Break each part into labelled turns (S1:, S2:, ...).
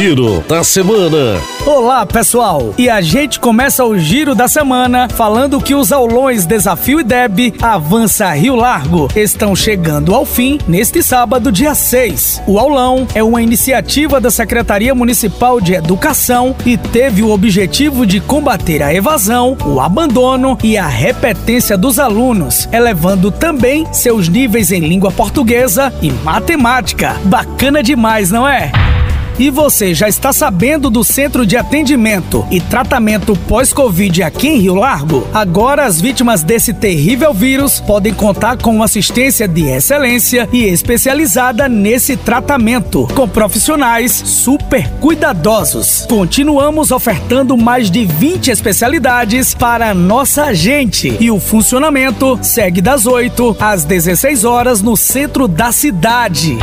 S1: Giro da Semana.
S2: Olá, pessoal! E a gente começa o Giro da Semana falando que os aulões Desafio e Deb Avança Rio Largo estão chegando ao fim neste sábado, dia 6. O aulão é uma iniciativa da Secretaria Municipal de Educação e teve o objetivo de combater a evasão, o abandono e a repetência dos alunos, elevando também seus níveis em língua portuguesa e matemática. Bacana demais, não é? E você já está sabendo do Centro de Atendimento e Tratamento Pós-Covid aqui em Rio Largo? Agora as vítimas desse terrível vírus podem contar com assistência de excelência e especializada nesse tratamento, com profissionais super cuidadosos. Continuamos ofertando mais de 20 especialidades para nossa gente e o funcionamento segue das 8 às 16 horas no centro da cidade.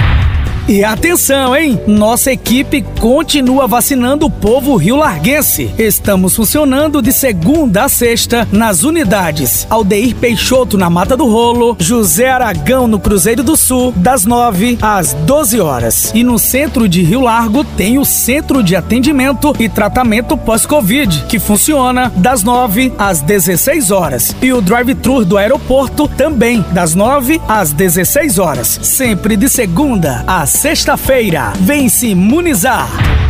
S2: E atenção, hein? Nossa equipe continua vacinando o povo rio-larguense. Estamos funcionando de segunda a sexta nas unidades Aldeir Peixoto na Mata do Rolo, José Aragão no Cruzeiro do Sul, das 9 às 12 horas. E no centro de Rio Largo tem o Centro de Atendimento e Tratamento Pós-Covid, que funciona das 9 às 16 horas. E o drive-thru do aeroporto também das 9 às 16 horas, sempre de segunda a sexta-feira. Vem se imunizar!